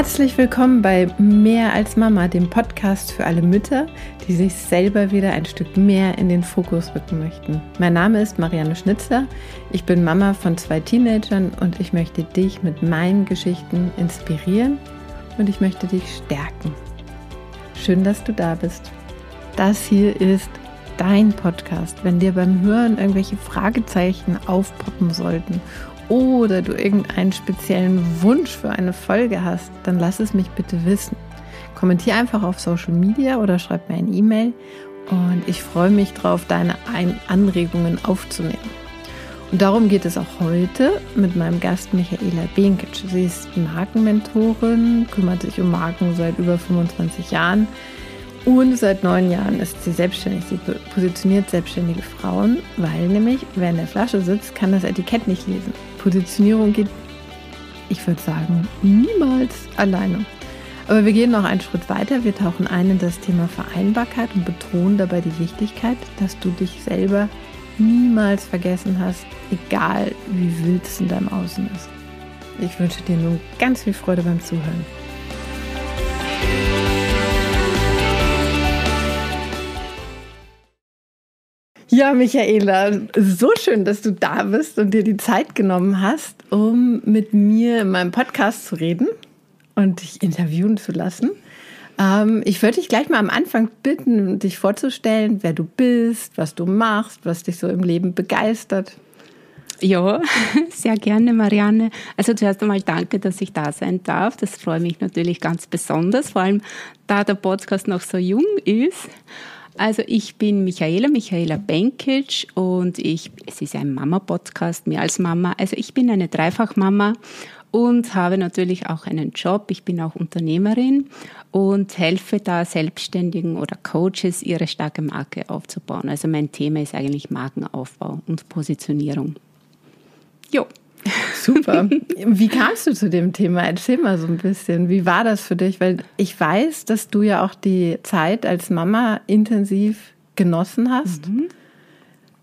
Herzlich willkommen bei Mehr als Mama, dem Podcast für alle Mütter, die sich selber wieder ein Stück mehr in den Fokus rücken möchten. Mein Name ist Marianne Schnitzler, ich bin Mama von zwei Teenagern und ich möchte dich mit meinen Geschichten inspirieren und ich möchte dich stärken. Schön, dass du da bist. Das hier ist dein Podcast. Wenn dir beim Hören irgendwelche Fragezeichen aufpoppen sollten oder du irgendeinen speziellen Wunsch für eine Folge hast, dann lass es mich bitte wissen. Kommentier einfach auf Social Media oder schreib mir ein E-Mail und ich freue mich darauf, deine Anregungen aufzunehmen. Und darum geht es auch heute mit meinem Gast Michaela Benkic. Sie ist Markenmentorin, kümmert sich um Marken seit über 25 Jahren und seit neun Jahren ist sie selbstständig. Sie positioniert selbstständige Frauen, weil nämlich, wer in der Flasche sitzt, kann das Etikett nicht lesen. Positionierung geht, ich würde sagen, niemals alleine. Aber wir gehen noch einen Schritt weiter. Wir tauchen ein in das Thema Vereinbarkeit und betonen dabei die Wichtigkeit, dass du dich selber niemals vergessen hast, egal wie wild es in deinem Außen ist. Ich wünsche dir nun ganz viel Freude beim Zuhören. Ja, Michaela, so schön, dass du da bist und dir die Zeit genommen hast, um mit mir in meinem Podcast zu reden und dich interviewen zu lassen. Ähm, ich würde dich gleich mal am Anfang bitten, dich vorzustellen, wer du bist, was du machst, was dich so im Leben begeistert. Ja, sehr gerne, Marianne. Also zuerst einmal danke, dass ich da sein darf. Das freut mich natürlich ganz besonders, vor allem da der Podcast noch so jung ist. Also ich bin Michaela, Michaela Benkic und ich, es ist ein Mama-Podcast, mehr als Mama. Also ich bin eine Dreifachmama und habe natürlich auch einen Job. Ich bin auch Unternehmerin und helfe da Selbstständigen oder Coaches, ihre starke Marke aufzubauen. Also mein Thema ist eigentlich Markenaufbau und Positionierung. Jo. Super. Wie kamst du zu dem Thema? Erzähl mal so ein bisschen. Wie war das für dich? Weil ich weiß, dass du ja auch die Zeit als Mama intensiv genossen hast. Mhm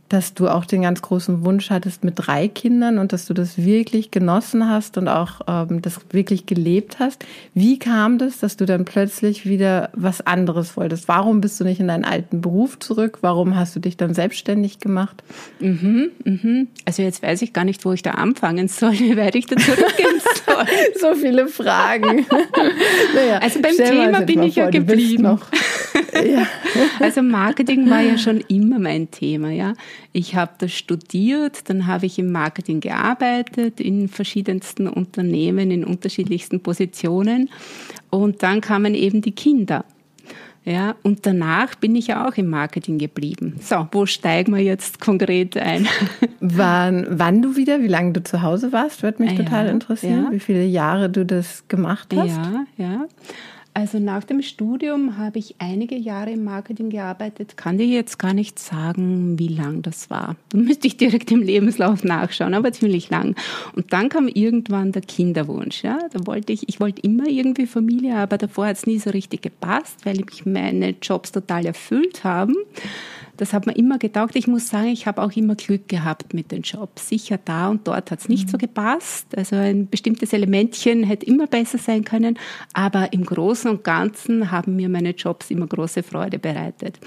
dass du auch den ganz großen Wunsch hattest mit drei Kindern und dass du das wirklich genossen hast und auch ähm, das wirklich gelebt hast. Wie kam das, dass du dann plötzlich wieder was anderes wolltest? Warum bist du nicht in deinen alten Beruf zurück? Warum hast du dich dann selbstständig gemacht? Mhm, mhm. Also jetzt weiß ich gar nicht, wo ich da anfangen soll, wie weit ich da zurückgehen soll. so viele Fragen. naja, also beim Thema bin ich vor, ja geblieben. ja. Also Marketing war ja schon immer mein Thema, ja. Ich habe das studiert, dann habe ich im Marketing gearbeitet, in verschiedensten Unternehmen, in unterschiedlichsten Positionen. Und dann kamen eben die Kinder. Ja, und danach bin ich ja auch im Marketing geblieben. So, wo steigen wir jetzt konkret ein? Wann, wann du wieder, wie lange du zu Hause warst, würde mich ja, total interessieren, ja. wie viele Jahre du das gemacht hast. Ja, ja. Also nach dem Studium habe ich einige Jahre im Marketing gearbeitet. Kann dir jetzt gar nicht sagen, wie lang das war. Da müsste ich direkt im Lebenslauf nachschauen, aber ziemlich lang. Und dann kam irgendwann der Kinderwunsch. Ja, da wollte ich, ich wollte immer irgendwie Familie, aber davor hat es nie so richtig gepasst, weil mich meine Jobs total erfüllt haben. Das hat mir immer getaugt. Ich muss sagen, ich habe auch immer Glück gehabt mit den Jobs. Sicher da und dort hat es nicht mhm. so gepasst. Also ein bestimmtes Elementchen hätte immer besser sein können. Aber im Großen und Ganzen haben mir meine Jobs immer große Freude bereitet.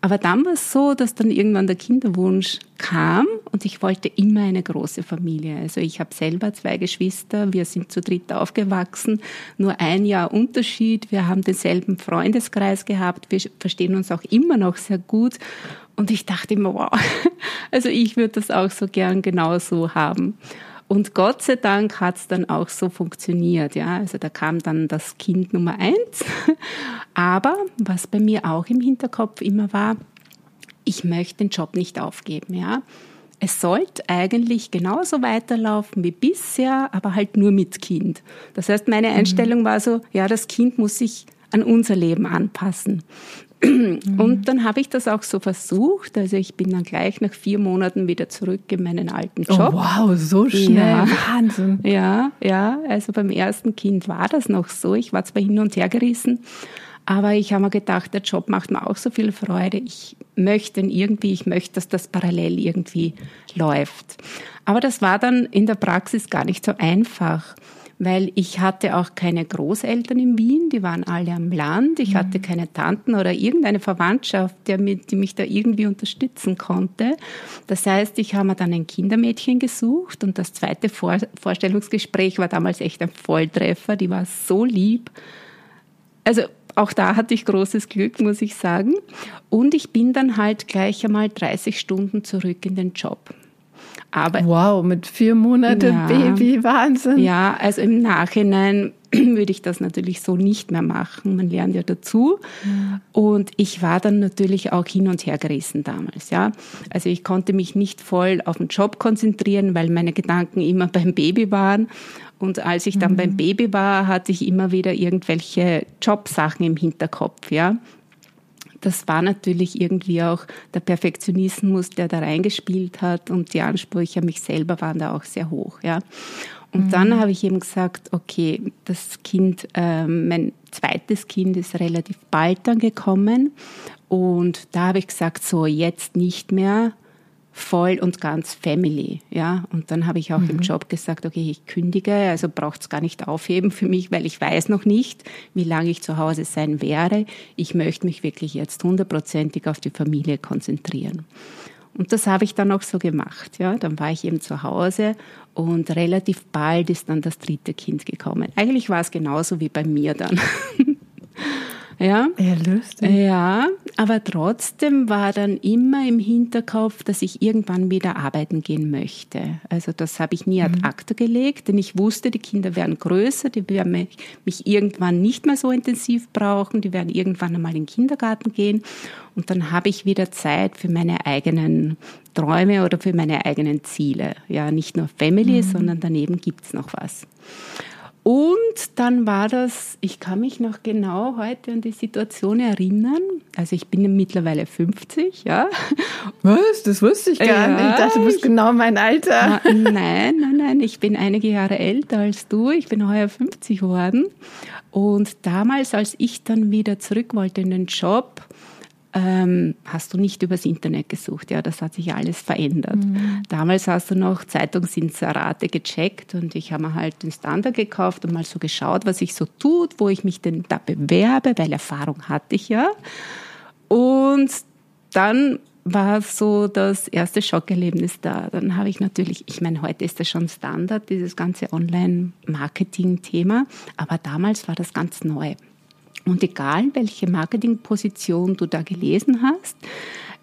Aber dann war es so, dass dann irgendwann der Kinderwunsch kam und ich wollte immer eine große Familie. Also ich habe selber zwei Geschwister, wir sind zu dritt aufgewachsen, nur ein Jahr Unterschied, wir haben denselben Freundeskreis gehabt, wir verstehen uns auch immer noch sehr gut und ich dachte immer, wow, also ich würde das auch so gern genauso haben. Und Gott sei Dank hat es dann auch so funktioniert. Ja, also da kam dann das Kind Nummer eins. Aber was bei mir auch im Hinterkopf immer war, ich möchte den Job nicht aufgeben, ja. Es sollte eigentlich genauso weiterlaufen wie bisher, aber halt nur mit Kind. Das heißt, meine mhm. Einstellung mhm. war so, ja, das Kind muss sich an unser Leben anpassen. Mhm. Und dann habe ich das auch so versucht. Also ich bin dann gleich nach vier Monaten wieder zurück in meinen alten oh, Job. Oh, wow, so schnell. Ja. Wahnsinn. Ja, ja. Also beim ersten Kind war das noch so. Ich war zwar hin und her gerissen, aber ich habe mir gedacht, der Job macht mir auch so viel Freude. Ich möchte irgendwie, ich möchte, dass das parallel irgendwie läuft. Aber das war dann in der Praxis gar nicht so einfach, weil ich hatte auch keine Großeltern in Wien, die waren alle am Land. Ich mhm. hatte keine Tanten oder irgendeine Verwandtschaft, mit, die mich da irgendwie unterstützen konnte. Das heißt, ich habe mir dann ein Kindermädchen gesucht und das zweite Vor Vorstellungsgespräch war damals echt ein Volltreffer. Die war so lieb. Also auch da hatte ich großes Glück, muss ich sagen. Und ich bin dann halt gleich einmal 30 Stunden zurück in den Job. Aber, wow, mit vier Monaten ja, Baby, Wahnsinn. Ja, also im Nachhinein würde ich das natürlich so nicht mehr machen. Man lernt ja dazu. Und ich war dann natürlich auch hin und her gerissen damals, ja. Also ich konnte mich nicht voll auf den Job konzentrieren, weil meine Gedanken immer beim Baby waren. Und als ich dann mhm. beim Baby war, hatte ich immer wieder irgendwelche Jobsachen im Hinterkopf, ja das war natürlich irgendwie auch der Perfektionismus, der da reingespielt hat und die Ansprüche an mich selber waren da auch sehr hoch, ja. Und mhm. dann habe ich eben gesagt, okay, das Kind, äh, mein zweites Kind ist relativ bald dann gekommen und da habe ich gesagt, so jetzt nicht mehr, voll und ganz Family, ja. Und dann habe ich auch mhm. im Job gesagt, okay, ich kündige, also braucht es gar nicht aufheben für mich, weil ich weiß noch nicht, wie lange ich zu Hause sein werde. Ich möchte mich wirklich jetzt hundertprozentig auf die Familie konzentrieren. Und das habe ich dann auch so gemacht, ja. Dann war ich eben zu Hause und relativ bald ist dann das dritte Kind gekommen. Eigentlich war es genauso wie bei mir dann. Ja. Er löst Ja, aber trotzdem war dann immer im Hinterkopf, dass ich irgendwann wieder arbeiten gehen möchte. Also das habe ich nie ad mhm. acta gelegt, denn ich wusste, die Kinder werden größer, die werden mich irgendwann nicht mehr so intensiv brauchen, die werden irgendwann einmal in den Kindergarten gehen und dann habe ich wieder Zeit für meine eigenen Träume oder für meine eigenen Ziele. Ja, nicht nur Family, mhm. sondern daneben gibt's noch was. Und dann war das, ich kann mich noch genau heute an die Situation erinnern. Also ich bin mittlerweile 50, ja. Was? Das wusste ich gar ja, nicht. Ich dachte, du bist genau mein Alter. Na, nein, nein, nein. Ich bin einige Jahre älter als du. Ich bin heuer 50 geworden. Und damals, als ich dann wieder zurück wollte in den Job, ähm, hast du nicht übers Internet gesucht. Ja, das hat sich alles verändert. Mhm. Damals hast du noch Zeitungsinserate gecheckt und ich habe mir halt den Standard gekauft und mal so geschaut, was sich so tut, wo ich mich denn da bewerbe, weil Erfahrung hatte ich ja. Und dann war so das erste Schockerlebnis da. Dann habe ich natürlich, ich meine, heute ist das schon Standard, dieses ganze Online-Marketing-Thema, aber damals war das ganz neu. Und egal, welche Marketingposition du da gelesen hast,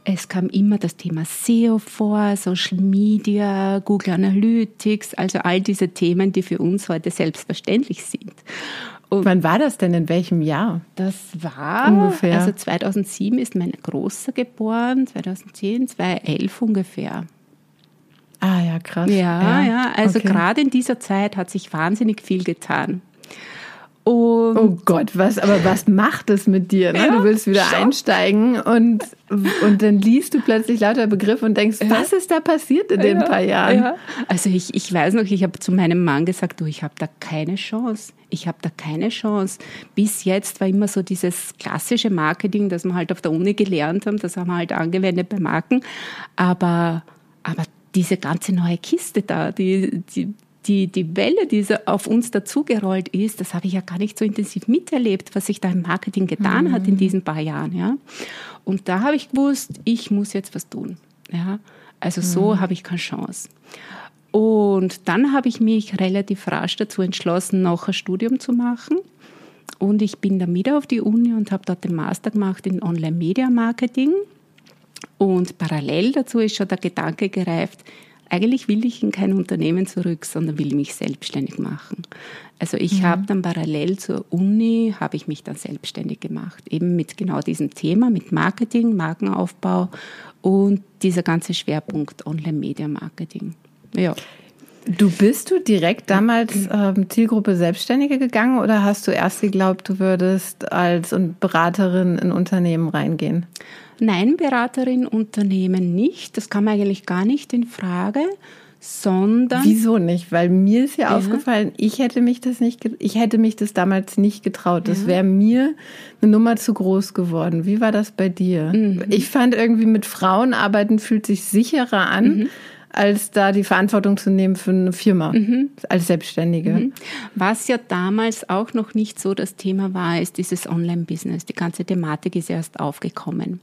es kam immer das Thema SEO vor, Social Media, Google Analytics, also all diese Themen, die für uns heute selbstverständlich sind. Und Wann war das denn? In welchem Jahr? Das war ungefähr. Also 2007 ist mein Großer geboren, 2010, 2011 ungefähr. Ah ja, krass. Ja, ja, ja also okay. gerade in dieser Zeit hat sich wahnsinnig viel getan. Und oh Gott, was, aber was macht es mit dir? Ne? Ja, du willst wieder Schock. einsteigen und, und dann liest du plötzlich lauter Begriffe und denkst, ja. was ist da passiert in den ja, paar Jahren? Also ich, ich weiß noch, ich habe zu meinem Mann gesagt, du, ich habe da keine Chance. Ich habe da keine Chance. Bis jetzt war immer so dieses klassische Marketing, das wir halt auf der Uni gelernt haben, das haben wir halt angewendet bei Marken. Aber, aber diese ganze neue Kiste da, die, die, die, die Welle, die so auf uns dazugerollt ist, das habe ich ja gar nicht so intensiv miterlebt, was sich da im Marketing getan mhm. hat in mhm. diesen paar Jahren. Ja. Und da habe ich gewusst, ich muss jetzt was tun. Ja. Also so mhm. habe ich keine Chance. Und dann habe ich mich relativ rasch dazu entschlossen, noch ein Studium zu machen. Und ich bin dann wieder auf die Uni und habe dort den Master gemacht in Online-Media-Marketing. Und parallel dazu ist schon der Gedanke gereift, eigentlich will ich in kein Unternehmen zurück, sondern will mich selbstständig machen. Also ich mhm. habe dann parallel zur Uni, habe ich mich dann selbstständig gemacht, eben mit genau diesem Thema, mit Marketing, Markenaufbau und dieser ganze Schwerpunkt Online-Media-Marketing. Ja. Du bist du direkt damals ähm, Zielgruppe Selbstständige gegangen oder hast du erst geglaubt, du würdest als Beraterin in Unternehmen reingehen? Nein, Beraterin Unternehmen nicht. Das kam eigentlich gar nicht in Frage, sondern. Wieso nicht? Weil mir ist ja, ja. aufgefallen, ich hätte mich das nicht, ich hätte mich das damals nicht getraut. Das ja. wäre mir eine Nummer zu groß geworden. Wie war das bei dir? Mhm. Ich fand irgendwie mit Frauen arbeiten fühlt sich sicherer an. Mhm als da die Verantwortung zu nehmen für eine Firma mhm. als Selbstständige. Mhm. Was ja damals auch noch nicht so das Thema war, ist dieses Online-Business. Die ganze Thematik ist erst aufgekommen.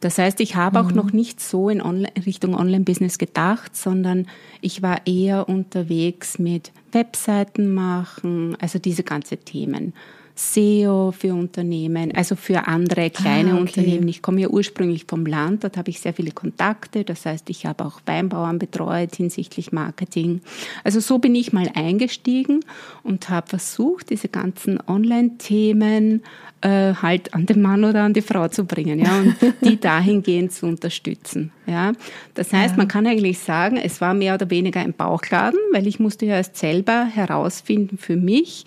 Das heißt, ich habe mhm. auch noch nicht so in Online Richtung Online-Business gedacht, sondern ich war eher unterwegs mit Webseiten machen, also diese ganze Themen. SEO für Unternehmen, also für andere kleine ah, okay. Unternehmen. Ich komme ja ursprünglich vom Land, dort habe ich sehr viele Kontakte. Das heißt, ich habe auch Weinbauern betreut hinsichtlich Marketing. Also so bin ich mal eingestiegen und habe versucht, diese ganzen Online-Themen äh, halt an den Mann oder an die Frau zu bringen, ja, und die dahingehend zu unterstützen, ja. Das heißt, ja. man kann eigentlich sagen, es war mehr oder weniger ein Bauchladen, weil ich musste ja erst selber herausfinden für mich,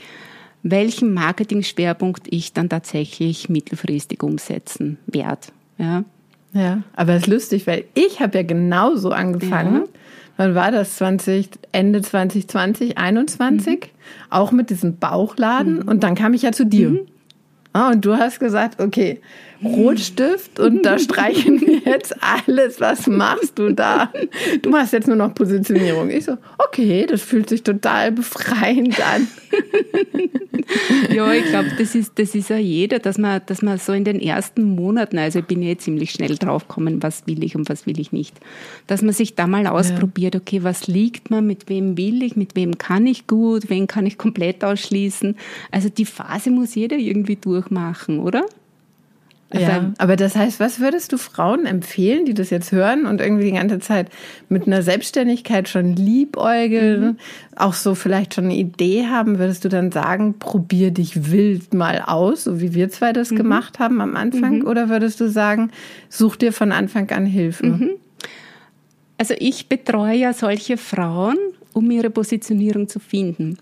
welchen Marketing-Schwerpunkt ich dann tatsächlich mittelfristig umsetzen werde. Ja. ja, aber es ist lustig, weil ich habe ja genauso angefangen. Ja. Wann war das? 20, Ende 2020, 21? Mhm. Auch mit diesem Bauchladen. Mhm. Und dann kam ich ja zu dir. Mhm. Ah, und du hast gesagt, okay, Rotstift und da streichen wir jetzt alles. Was machst du da? Du machst jetzt nur noch Positionierung. Ich so, okay, das fühlt sich total befreiend an. ja, ich glaube, das ist, das ist ja jeder, dass man, dass man so in den ersten Monaten, also ich bin ja ziemlich schnell draufgekommen, was will ich und was will ich nicht, dass man sich da mal ausprobiert, okay, was liegt mir, mit wem will ich, mit wem kann ich gut, wen kann ich komplett ausschließen. Also die Phase muss jeder irgendwie durchmachen, oder? Ja, aber das heißt, was würdest du Frauen empfehlen, die das jetzt hören und irgendwie die ganze Zeit mit einer Selbstständigkeit schon liebäugeln, mhm. auch so vielleicht schon eine Idee haben, würdest du dann sagen, probier dich wild mal aus, so wie wir zwei das mhm. gemacht haben am Anfang? Mhm. Oder würdest du sagen, such dir von Anfang an Hilfe? Mhm. Also ich betreue ja solche Frauen, um ihre Positionierung zu finden.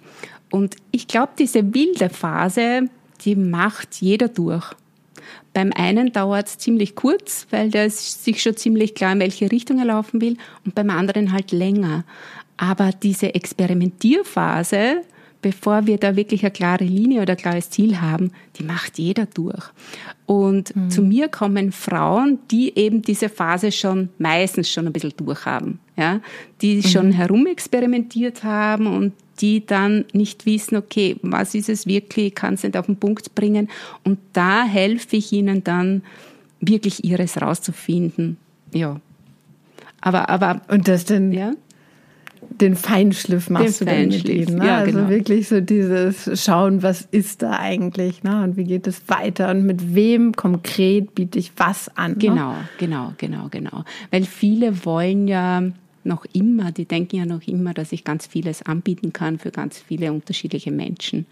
Und ich glaube, diese wilde Phase, die macht jeder durch. Beim einen dauert es ziemlich kurz, weil der sich schon ziemlich klar in welche Richtung er laufen will und beim anderen halt länger. Aber diese Experimentierphase, bevor wir da wirklich eine klare Linie oder ein klares Ziel haben, die macht jeder durch. Und mhm. zu mir kommen Frauen, die eben diese Phase schon meistens schon ein bisschen durchhaben, ja, die mhm. schon herumexperimentiert haben und die dann nicht wissen, okay, was ist es wirklich, kann es nicht auf den Punkt bringen. Und da helfe ich ihnen dann wirklich ihres rauszufinden. Ja. Aber, aber. Und das denn? Ja? Den Feinschliff machst den du Feinschliff, dann mit ihnen. Ne? Ja, also genau. wirklich so dieses Schauen, was ist da eigentlich, ne? Und wie geht es weiter und mit wem konkret biete ich was an. Ne? Genau, genau, genau, genau. Weil viele wollen ja noch immer, die denken ja noch immer, dass ich ganz vieles anbieten kann für ganz viele unterschiedliche Menschen.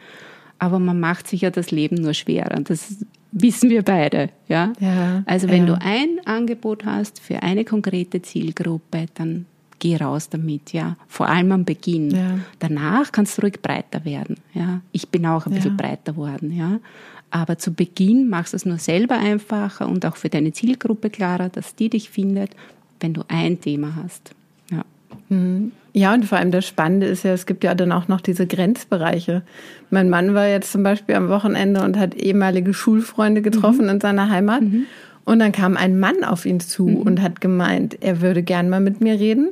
Aber man macht sich ja das Leben nur schwerer. Das wissen wir beide. Ja? ja also wenn ja. du ein Angebot hast für eine konkrete Zielgruppe, dann geh raus damit, ja. Vor allem am Beginn. Ja. Danach kannst du ruhig breiter werden, ja. Ich bin auch ein bisschen breiter worden, ja. Aber zu Beginn machst du es nur selber einfacher und auch für deine Zielgruppe klarer, dass die dich findet, wenn du ein Thema hast. Mhm. Ja, und vor allem das Spannende ist ja, es gibt ja dann auch noch diese Grenzbereiche. Mein Mann war jetzt zum Beispiel am Wochenende und hat ehemalige Schulfreunde getroffen mhm. in seiner Heimat. Mhm. Und dann kam ein Mann auf ihn zu mhm. und hat gemeint, er würde gern mal mit mir reden.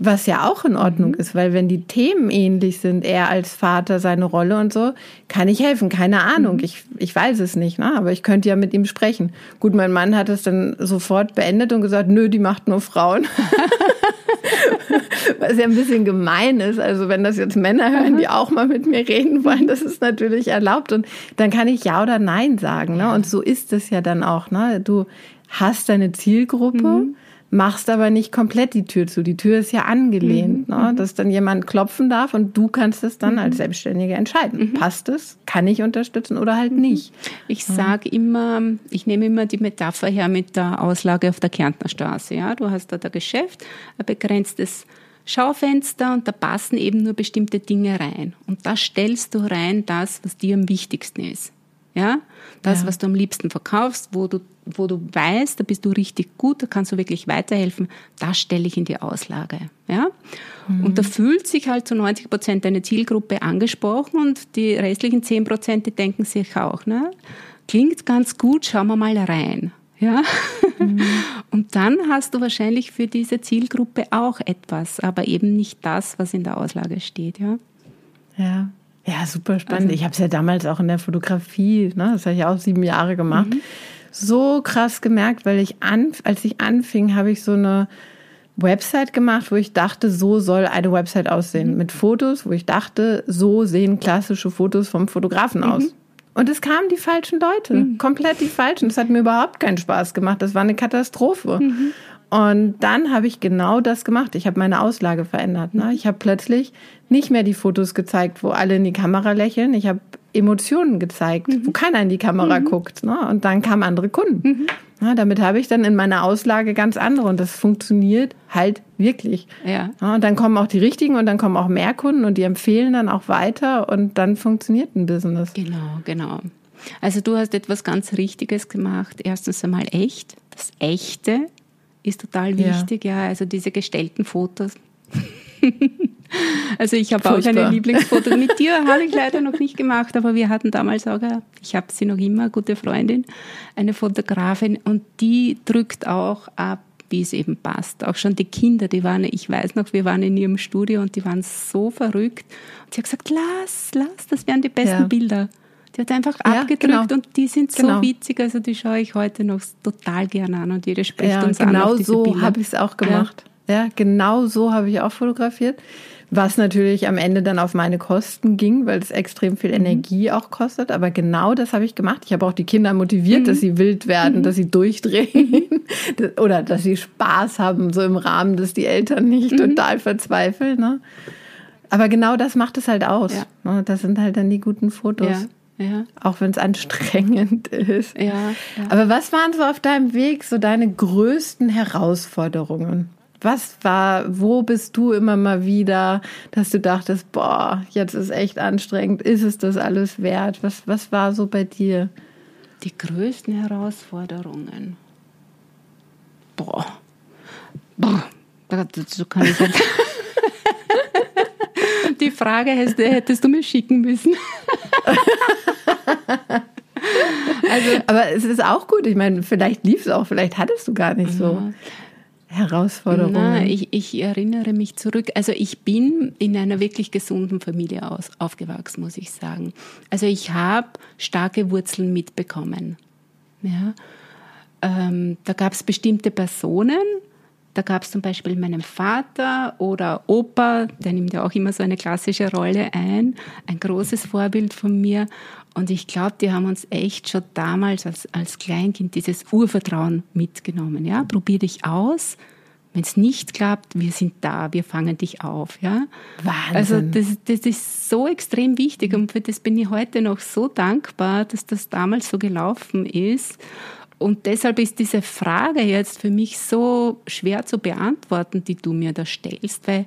Was ja auch in Ordnung mhm. ist, weil wenn die Themen ähnlich sind, er als Vater, seine Rolle und so, kann ich helfen. Keine Ahnung, mhm. ich, ich weiß es nicht, ne? aber ich könnte ja mit ihm sprechen. Gut, mein Mann hat es dann sofort beendet und gesagt, nö, die macht nur Frauen. Was ja ein bisschen gemein ist. Also wenn das jetzt Männer hören, die auch mal mit mir reden wollen, das ist natürlich erlaubt. Und dann kann ich ja oder nein sagen. Ne? Und so ist es ja dann auch. Ne? Du hast deine Zielgruppe. Mhm machst aber nicht komplett die Tür zu. Die Tür ist ja angelehnt, mhm. ne? Mhm. dass dann jemand klopfen darf und du kannst es dann mhm. als Selbstständige entscheiden. Mhm. Passt es? Kann ich unterstützen oder halt mhm. nicht? Ich sage immer, ich nehme immer die Metapher her mit der Auslage auf der Kärntner Straße. Ja? Du hast da das Geschäft, ein begrenztes Schaufenster und da passen eben nur bestimmte Dinge rein. Und da stellst du rein das, was dir am wichtigsten ist. Ja? Das, ja. was du am liebsten verkaufst, wo du, wo du weißt, da bist du richtig gut, da kannst du wirklich weiterhelfen, das stelle ich in die Auslage. Ja? Mhm. Und da fühlt sich halt zu 90 Prozent deine Zielgruppe angesprochen und die restlichen 10 Prozent, die denken sich auch, ne? klingt ganz gut, schauen wir mal rein. Ja? Mhm. Und dann hast du wahrscheinlich für diese Zielgruppe auch etwas, aber eben nicht das, was in der Auslage steht. Ja, ja. Ja, super spannend. Also, ich habe es ja damals auch in der Fotografie, ne, das habe ich auch sieben Jahre gemacht, mhm. so krass gemerkt, weil ich an, als ich anfing, habe ich so eine Website gemacht, wo ich dachte, so soll eine Website aussehen. Mhm. Mit Fotos, wo ich dachte, so sehen klassische Fotos vom Fotografen mhm. aus. Und es kamen die falschen Leute, mhm. komplett die falschen. Das hat mir überhaupt keinen Spaß gemacht. Das war eine Katastrophe. Und dann habe ich genau das gemacht. Ich habe meine Auslage verändert. Ne? Ich habe plötzlich nicht mehr die Fotos gezeigt, wo alle in die Kamera lächeln. Ich habe Emotionen gezeigt, mhm. wo keiner in die Kamera mhm. guckt. Ne? Und dann kamen andere Kunden. Mhm. Ja, damit habe ich dann in meiner Auslage ganz andere und das funktioniert halt wirklich. Ja. ja. Und dann kommen auch die richtigen und dann kommen auch mehr Kunden und die empfehlen dann auch weiter und dann funktioniert ein Business. Genau, genau. Also du hast etwas ganz Richtiges gemacht. Erstens einmal echt. Das Echte ist total wichtig. Ja, ja also diese gestellten Fotos. Also ich habe auch eine Lieblingsfoto. Mit dir habe ich leider noch nicht gemacht, aber wir hatten damals auch, ich habe sie noch immer, gute Freundin, eine Fotografin und die drückt auch ab, wie es eben passt. Auch schon die Kinder, die waren, ich weiß noch, wir waren in ihrem Studio und die waren so verrückt. Und sie hat gesagt, lass, lass, das wären die besten ja. Bilder. Die hat einfach ja, abgedrückt genau. und die sind so genau. witzig, also die schaue ich heute noch total gerne an und jede spricht ja, uns genau an. Genau so habe ich es auch gemacht. Ja. ja, genau so habe ich auch fotografiert. Was natürlich am Ende dann auf meine Kosten ging, weil es extrem viel mhm. Energie auch kostet. Aber genau das habe ich gemacht. Ich habe auch die Kinder motiviert, mhm. dass sie wild werden, mhm. dass sie durchdrehen oder dass sie Spaß haben, so im Rahmen, dass die Eltern nicht mhm. total verzweifeln. Ne? Aber genau das macht es halt aus. Ja. Ne? Das sind halt dann die guten Fotos. Ja. Ja. Auch wenn es anstrengend ist. Ja, ja. Aber was waren so auf deinem Weg so deine größten Herausforderungen? Was war, wo bist du immer mal wieder, dass du dachtest, boah, jetzt ist echt anstrengend, ist es das alles wert? Was, was war so bei dir? Die größten Herausforderungen. Boah. Boah. Dazu kann ich halt Die Frage hättest, hättest du mir schicken müssen. also, aber es ist auch gut. Ich meine, vielleicht lief es auch, vielleicht hattest du gar nicht so. Herausforderungen? Na, ich, ich, erinnere mich zurück. Also ich bin in einer wirklich gesunden Familie aus, aufgewachsen, muss ich sagen. Also ich habe starke Wurzeln mitbekommen. Ja? Ähm, da gab es bestimmte Personen, da gab es zum Beispiel meinen Vater oder Opa, der nimmt ja auch immer so eine klassische Rolle ein, ein großes Vorbild von mir. Und ich glaube, die haben uns echt schon damals als, als Kleinkind dieses Urvertrauen mitgenommen. Ja, probier dich aus. Wenn es nicht klappt, wir sind da, wir fangen dich auf. Ja? Wahnsinn. Also das, das ist so extrem wichtig und für das bin ich heute noch so dankbar, dass das damals so gelaufen ist. Und deshalb ist diese Frage jetzt für mich so schwer zu beantworten, die du mir da stellst, weil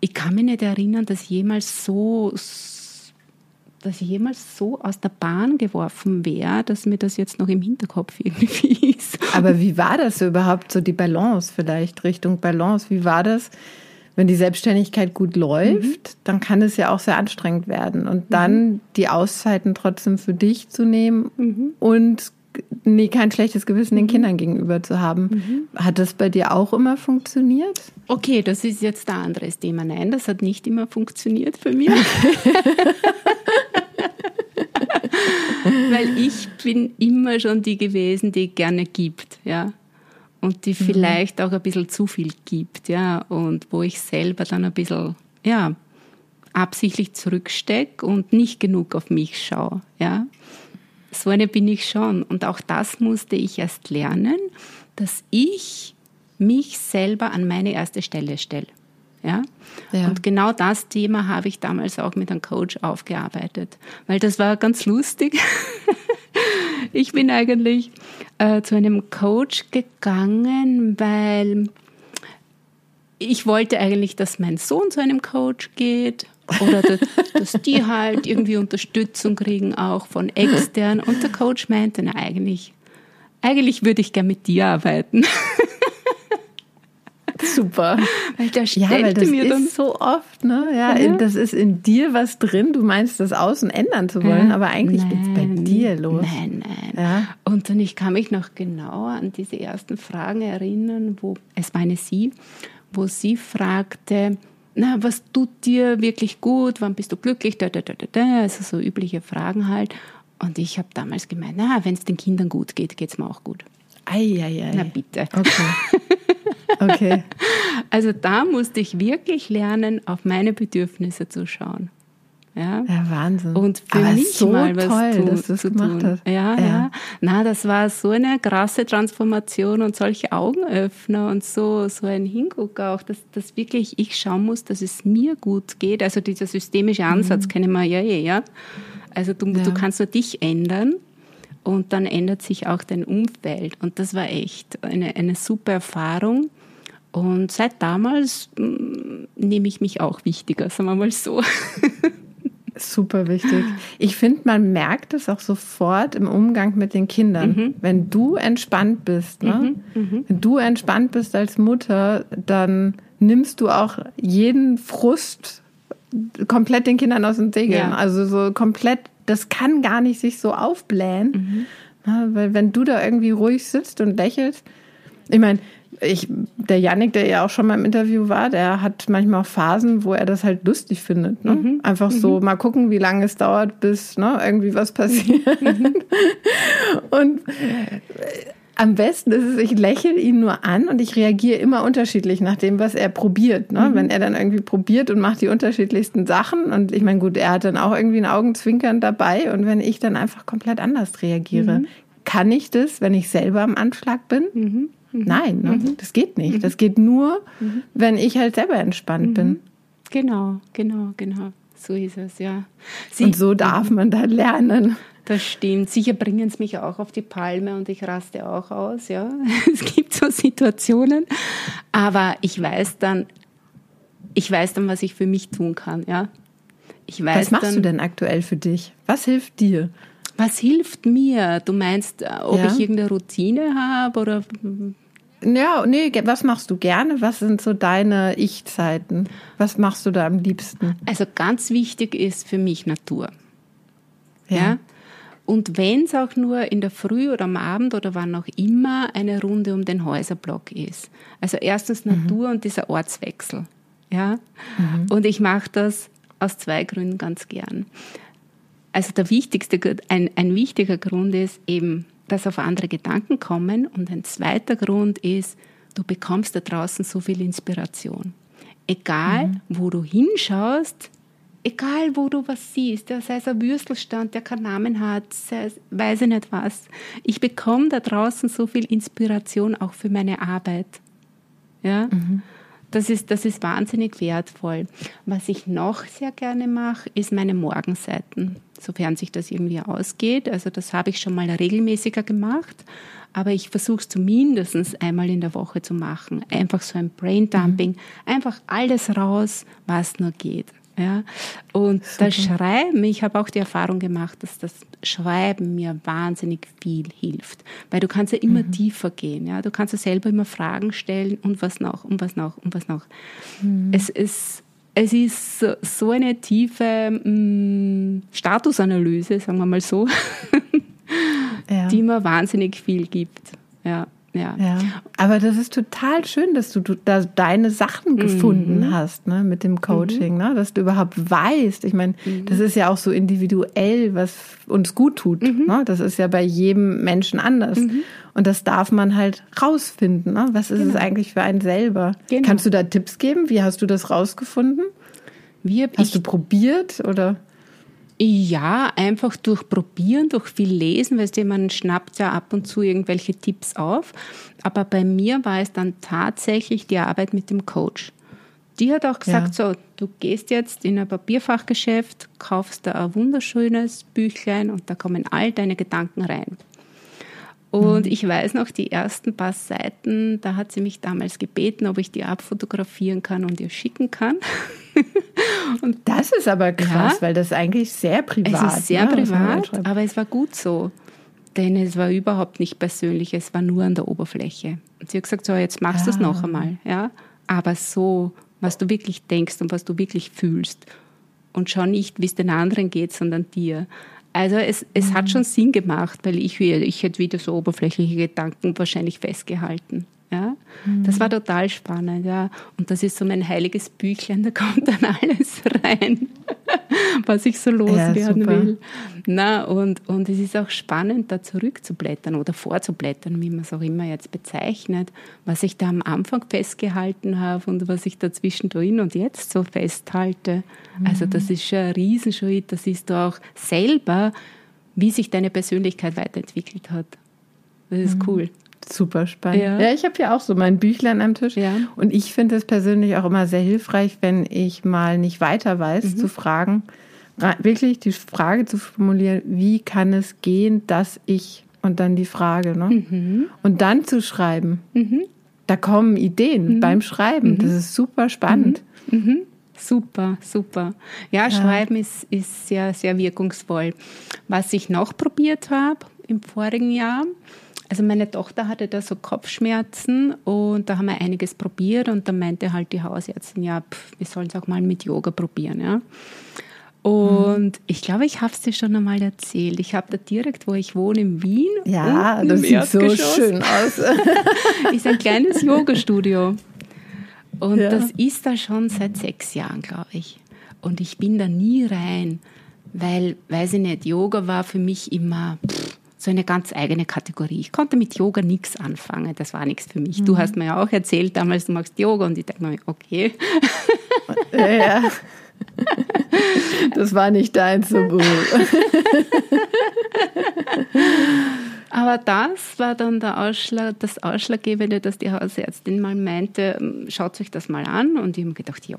ich kann mich nicht erinnern, dass jemals so, dass ich jemals so aus der Bahn geworfen wäre, dass mir das jetzt noch im Hinterkopf irgendwie ist. Aber wie war das so überhaupt, so die Balance vielleicht, Richtung Balance? Wie war das? Wenn die Selbstständigkeit gut läuft, mhm. dann kann es ja auch sehr anstrengend werden. Und dann mhm. die Auszeiten trotzdem für dich zu nehmen mhm. und nee, kein schlechtes Gewissen den mhm. Kindern gegenüber zu haben. Mhm. Hat das bei dir auch immer funktioniert? Okay, das ist jetzt ein anderes Thema. Nein, das hat nicht immer funktioniert für mich. Weil ich bin immer schon die gewesen, die gerne gibt, ja. Und die mhm. vielleicht auch ein bisschen zu viel gibt, ja. Und wo ich selber dann ein bisschen, ja, absichtlich zurückstecke und nicht genug auf mich schaue, ja. So eine bin ich schon. Und auch das musste ich erst lernen, dass ich mich selber an meine erste Stelle stelle. Ja? ja? Und genau das Thema habe ich damals auch mit einem Coach aufgearbeitet, weil das war ganz lustig. ich bin eigentlich äh, zu einem Coach gegangen, weil ich wollte eigentlich, dass mein Sohn zu einem Coach geht oder dass die halt irgendwie Unterstützung kriegen, auch von extern. Und der Coach meinte, na eigentlich, eigentlich würde ich gern mit dir arbeiten. super. Weil der Ja, weil das mir dann ist so oft, ne? Ja, in, das ist in dir was drin. Du meinst, das außen ändern zu wollen, aber eigentlich geht's bei Nein, dir los. Nein, nein. Ja. Und dann, ich kann mich noch genauer an diese ersten Fragen erinnern, wo, es war eine Sie, wo sie fragte, na, was tut dir wirklich gut, wann bist du glücklich, da, da, da, da, da. also so übliche Fragen halt. Und ich habe damals gemeint, na, wenn es den Kindern gut geht, geht es mir auch gut. Ei, ei, ei. Na bitte. Okay. Okay. Also da musste ich wirklich lernen, auf meine Bedürfnisse zu schauen. Ja. Ja, Wahnsinn. Und für Aber mich so mal was toll, tun, dass du es zu gemacht tun. hast. Ja, ja, Na, das war so eine krasse Transformation und solche Augenöffner und so, so ein Hinguck auch, dass, dass wirklich ich schauen muss, dass es mir gut geht. Also dieser systemische Ansatz kennen wir ja eh, ja. Also du, Mhm. Ja. du kannst nur dich ändern und dann ändert sich auch dein Umfeld. Und das war echt eine, eine super Erfahrung. Und seit damals mm, nehme ich mich auch wichtiger, sagen wir mal so. Super wichtig. Ich finde, man merkt es auch sofort im Umgang mit den Kindern. Mhm. Wenn du entspannt bist, ne? wenn du entspannt bist als Mutter, dann nimmst du auch jeden Frust komplett den Kindern aus den Segeln. Ja. Also so komplett, das kann gar nicht sich so aufblähen. Mhm. Ja, weil wenn du da irgendwie ruhig sitzt und lächelst, ich meine, ich, der Yannick, der ja auch schon mal im Interview war, der hat manchmal auch Phasen, wo er das halt lustig findet. Ne? Mhm. Einfach so mal gucken, wie lange es dauert, bis ne, irgendwie was passiert. Mhm. Und äh, am besten ist es, ich lächle ihn nur an und ich reagiere immer unterschiedlich nach dem, was er probiert. Mhm. Ne? Wenn er dann irgendwie probiert und macht die unterschiedlichsten Sachen und ich meine, gut, er hat dann auch irgendwie ein Augenzwinkern dabei und wenn ich dann einfach komplett anders reagiere, Mhm. kann ich das, wenn ich selber am Anschlag bin? Mhm. Nein, ne? das geht nicht. Das geht nur, wenn ich halt selber entspannt bin. Genau, genau, genau. So ist es, ja. Sie, Und so darf man da lernen. Das stimmt. Sicher bringen es mich auch auf die Palme und ich raste auch aus, ja. Es gibt so Situationen. Aber ich weiß dann, ich weiß dann, was ich für mich tun kann, ja. Ich weiß Was machst dann, du denn aktuell für dich? Was hilft dir? Was hilft mir? Du meinst, äh, ob Ja. ich irgendeine Routine habe oder Ja, nee, was machst du gerne? Was sind so deine Ich-Zeiten? Was machst du da am liebsten? Also ganz wichtig ist für mich Natur. Ja. Und wenn es auch nur in der Früh oder am Abend oder wann auch immer eine Runde um den Häuserblock ist. Also erstens Natur und dieser Ortswechsel. Ja. Und ich mache das aus zwei Gründen ganz gern. Also der wichtigste, ein, ein wichtiger Grund ist eben, dass auf andere Gedanken kommen. Und ein zweiter Grund ist, du bekommst da draußen so viel Inspiration. Egal, wo du hinschaust, egal, wo du was siehst, ja, sei es ein Würstelstand, der keinen Namen hat, sei es, weiß ich nicht was. Ich bekomme da draußen so viel Inspiration auch für meine Arbeit. Ja? Das ist, das ist wahnsinnig wertvoll. Was ich noch sehr gerne mache, ist meine Morgenseiten, sofern sich das irgendwie ausgeht. Also das habe ich schon mal regelmäßiger gemacht, aber ich versuche es zumindest einmal in der Woche zu machen. Einfach so ein Braindumping, einfach alles raus, was nur geht. Ja? Und das Schreiben, ich habe auch die Erfahrung gemacht, dass das Schreiben mir wahnsinnig viel hilft. Weil du kannst ja immer tiefer gehen. Ja? Du kannst ja selber immer Fragen stellen und was noch, und was noch, und was noch. Es ist, es ist so- so eine tiefe mh, Statusanalyse, sagen wir mal so, Ja. die mir wahnsinnig viel gibt. Ja, ja. Ja, aber das ist total schön, dass du, du da deine Sachen gefunden hast, ne, mit dem Coaching, ne, dass du überhaupt weißt. Ich meine, das ist ja auch so individuell, was uns gut tut. Ne? Das ist ja bei jedem Menschen anders. Und das darf man halt rausfinden. Ne? Was ist es eigentlich für einen selber? Genau. Kannst du da Tipps geben? Wie hast du das rausgefunden? Hab Hast ich du probiert oder? Ja, einfach durch Probieren, durch viel Lesen, weil du, man schnappt ja ab und zu irgendwelche Tipps auf. Aber bei mir war es dann tatsächlich die Arbeit mit dem Coach. Die hat auch gesagt, so, du gehst jetzt in ein Papierfachgeschäft, kaufst da ein wunderschönes Büchlein und da kommen all deine Gedanken rein. Und ich weiß noch, die ersten paar Seiten, da hat sie mich damals gebeten, ob ich die abfotografieren kann und ihr schicken kann. Das ist aber krass, Ja. weil das eigentlich sehr privat Es ist sehr ne, privat, aber es war gut so. Denn es war überhaupt nicht persönlich, es war nur an der Oberfläche. Und sie hat gesagt, so, jetzt machst du es Ah. noch einmal. Ja? aber so, was du wirklich denkst und was du wirklich fühlst. Und schau nicht, wie es den anderen geht, sondern dir. Also es, es mhm. hat schon Sinn gemacht, weil ich, ich hätte wieder so oberflächliche Gedanken wahrscheinlich festgehalten. Ja? Mhm. Das war total spannend, ja. Und das ist so mein heiliges Büchlein, da kommt dann alles rein, was ich so loswerden ja, will. Na, und, und es ist auch spannend, da zurückzublättern oder vorzublättern, wie man es auch immer jetzt bezeichnet, was ich da am Anfang festgehalten habe und was ich da zwischendrin und jetzt so festhalte. Mhm. Also das ist schon ein Riesenschritt, das ist auch selber, wie sich deine Persönlichkeit weiterentwickelt hat. Das ist mhm. cool. Super spannend. Ja, ja ich habe ja auch so mein Büchlein am Tisch. Ja. Und ich finde es persönlich auch immer sehr hilfreich, wenn ich mal nicht weiter weiß, mhm. zu fragen, wirklich die Frage zu formulieren, wie kann es gehen, dass ich und dann die Frage, ne? Mhm. Und dann zu schreiben. Mhm. Da kommen Ideen mhm. beim Schreiben. Das mhm. ist super spannend. Mhm. Super, super. Ja, ja, Schreiben ist, ist sehr, sehr wirkungsvoll. Was ich noch probiert habe im vorigen Jahr, also meine Tochter hatte da so Kopfschmerzen und da haben wir einiges probiert und da meinte halt die Hausärztin, ja, pff, wir sollen es auch mal mit Yoga probieren, ja. Und mhm. ich glaube, ich habe es dir schon einmal erzählt. Ich habe da direkt, wo ich wohne, in Wien. Ja, das sieht so schön aus. ist ein kleines Yoga-Studio. Und ja. das ist da schon seit sechs Jahren, glaube ich. Und ich bin da nie rein, weil, weiß ich nicht, Yoga war für mich immer pff, so eine ganz eigene Kategorie. Ich konnte mit Yoga nichts anfangen, das war nichts für mich. Mhm. Du hast mir ja auch erzählt damals, du machst Yoga und ich dachte mir, okay. Ja, ja. Das war nicht dein so Aber das war dann der Ausschlag, das Ausschlaggebende, dass die Hausärztin mal meinte, ähm, schaut euch das mal an. Und ich habe gedacht, ja,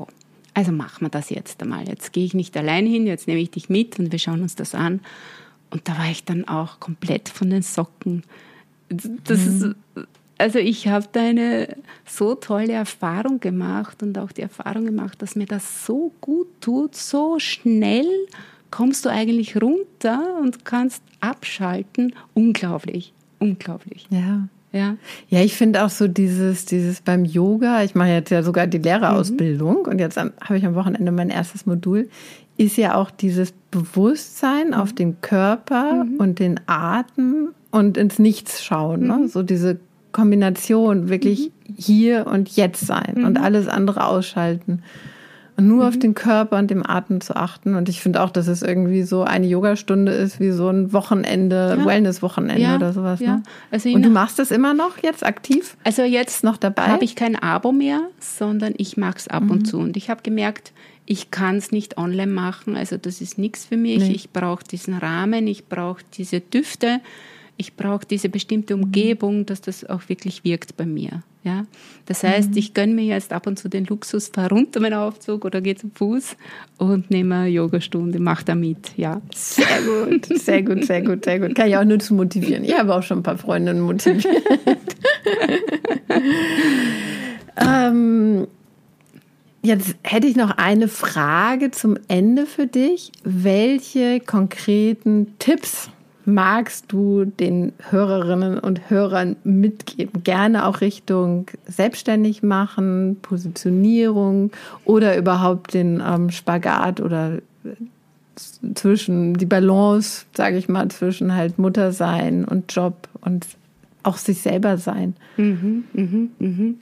also machen wir das jetzt einmal. Jetzt gehe ich nicht allein hin, jetzt nehme ich dich mit und wir schauen uns das an. Und da war ich dann auch komplett von den Socken. Das mhm. ist, also ich habe da eine so tolle Erfahrung gemacht und auch die Erfahrung gemacht, dass mir das so gut tut, so schnell kommst du eigentlich runter und kannst abschalten. Unglaublich, unglaublich. Ja. Ja. Ja, ich finde auch so dieses, dieses beim Yoga, ich mache jetzt ja sogar die Lehrerausbildung mhm. und jetzt habe ich am Wochenende mein erstes Modul ist ja auch dieses Bewusstsein mhm. auf den Körper mhm. und den Atem und ins Nichts schauen. Ne? Mhm. So diese Kombination, wirklich mhm. hier und jetzt sein und mhm. alles andere ausschalten. Und nur auf mhm. den Körper und den Atem zu achten. Und ich finde auch, dass es irgendwie so eine Yogastunde ist, wie so ein Wochenende, ja. Wellness-Wochenende ja. oder sowas. Ja. Ne? Also und du machst das immer noch jetzt aktiv? Also jetzt noch dabei? Habe ich kein Abo mehr, sondern ich mache es ab und zu. Und ich habe gemerkt, ich kann es nicht online machen, also das ist nichts für mich. Nee. Ich brauche diesen Rahmen, ich brauche diese Düfte, ich brauche diese bestimmte Umgebung, dass das auch wirklich wirkt bei mir. Ja? Das heißt, mhm. ich gönne mir jetzt ab und zu den Luxus, fahre runter meinen Aufzug oder gehe zum Fuß und nehme eine Yogastunde, mache da mit. Ja. Sehr gut, sehr gut, sehr gut, sehr gut. Kann ich auch nur zu motivieren. Ich habe auch schon ein paar Freundinnen motiviert. Jetzt hätte ich noch eine Frage zum Ende für dich. Welche konkreten Tipps magst du den Hörerinnen und Hörern mitgeben? Gerne auch Richtung selbstständig machen, Positionierung oder überhaupt den ähm, Spagat oder äh, zwischen die Balance, sage ich mal, zwischen halt Mutter sein und Job und auch sich selber sein. Mhm, mhm, mhm.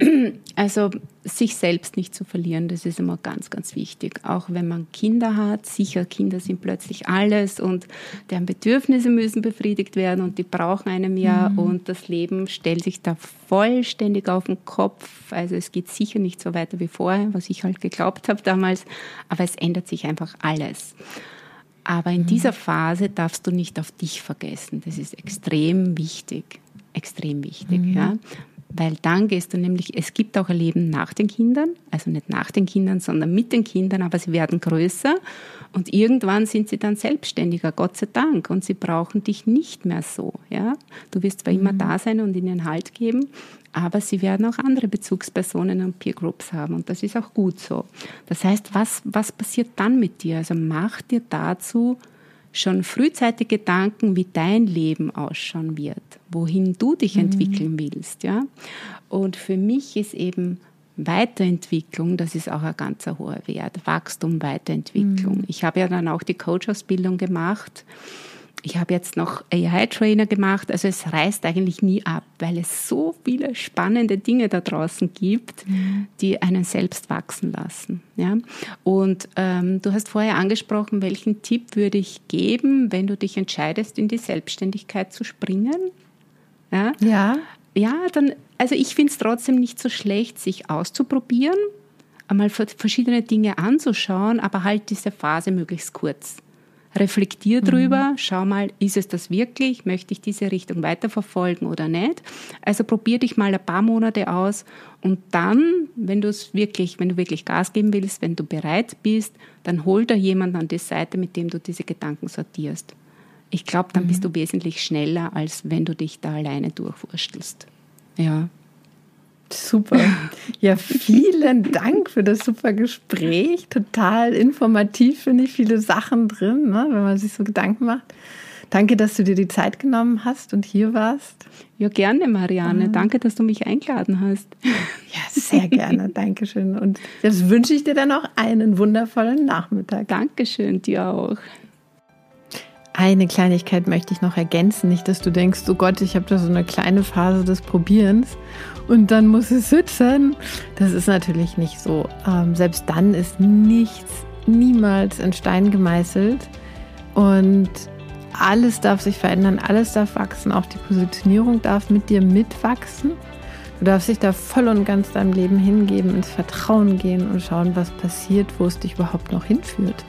Also sich selbst nicht zu verlieren, das ist immer ganz, ganz wichtig. Auch wenn man Kinder hat, sicher, Kinder sind plötzlich alles und deren Bedürfnisse müssen befriedigt werden und die brauchen einem ja mhm. und das Leben stellt sich da vollständig auf den Kopf. Also es geht sicher nicht so weiter wie vorher, was ich halt geglaubt habe damals, aber es ändert sich einfach alles. Aber in mhm. dieser Phase darfst du nicht auf dich vergessen. Das ist extrem wichtig. Extrem wichtig, mhm. ja. Weil dann gehst du nämlich, es gibt auch ein Leben nach den Kindern, also nicht nach den Kindern, sondern mit den Kindern, aber sie werden größer und irgendwann sind sie dann selbstständiger, Gott sei Dank, und sie brauchen dich nicht mehr so. Ja? Du wirst zwar mhm. immer da sein und ihnen Halt geben, aber sie werden auch andere Bezugspersonen und Peer Groups haben und das ist auch gut so. Das heißt, was, was passiert dann mit dir? Also mach dir dazu schon frühzeitig Gedanken, wie dein Leben ausschauen wird, wohin du dich mhm. entwickeln willst, ja. Und für mich ist eben Weiterentwicklung, das ist auch ein ganz hoher Wert. Wachstum, Weiterentwicklung. Mhm. Ich habe ja dann auch die Coach-Ausbildung gemacht ich habe jetzt noch AI-Trainer gemacht. Also es reißt eigentlich nie ab, weil es so viele spannende Dinge da draußen gibt, mhm. die einen selbst wachsen lassen. Ja? Und ähm, du hast vorher angesprochen, welchen Tipp würde ich geben, wenn du dich entscheidest, in die Selbstständigkeit zu springen? Ja. Ja, ja dann, also ich finde es trotzdem nicht so schlecht, sich auszuprobieren, einmal verschiedene Dinge anzuschauen, aber halt diese Phase möglichst kurz reflektier mhm. drüber, mhm. schau mal, ist es das wirklich? Möchte ich diese Richtung weiterverfolgen oder nicht? Also probier dich mal ein paar Monate aus und dann, wenn du es wirklich, wenn du wirklich Gas geben willst, wenn du bereit bist, dann hol da jemanden an die Seite, mit dem du diese Gedanken sortierst. Ich glaube, dann mhm. bist du wesentlich schneller, als wenn du dich da alleine durchwurstelst. Ja. Super. Ja, vielen Dank für das super Gespräch. Total informativ, finde ich, viele Sachen drin, ne, wenn man sich so Gedanken macht. Danke, dass du dir die Zeit genommen hast und hier warst. Ja, gerne, Marianne. Mhm. Danke, dass du mich eingeladen hast. Ja, sehr gerne. Dankeschön. Und jetzt wünsche ich dir dann auch einen wundervollen Nachmittag. Dankeschön, dir auch. Eine Kleinigkeit möchte ich noch ergänzen, nicht, dass du denkst, oh Gott, ich habe da so eine kleine Phase des Probierens und dann muss es sitzen. Das ist natürlich nicht so. Ähm, selbst dann ist nichts, niemals in Stein gemeißelt und alles darf sich verändern, alles darf wachsen, auch die Positionierung darf mit dir mitwachsen. Du darfst dich da voll und ganz deinem Leben hingeben, ins Vertrauen gehen und schauen, was passiert, wo es dich überhaupt noch hinführt.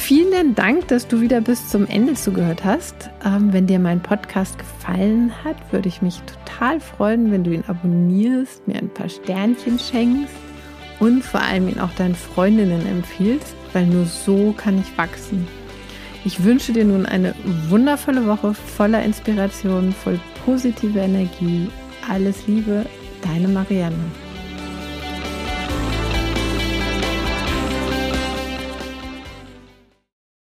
Vielen Dank, dass du wieder bis zum Ende zugehört hast. Ähm, wenn dir mein Podcast gefallen hat, würde ich mich total freuen, wenn du ihn abonnierst, mir ein paar Sternchen schenkst und vor allem ihn auch deinen Freundinnen empfiehlst, weil nur so kann ich wachsen. Ich wünsche dir nun eine wundervolle Woche voller Inspiration, voll positiver Energie. Alles Liebe, deine Marianne.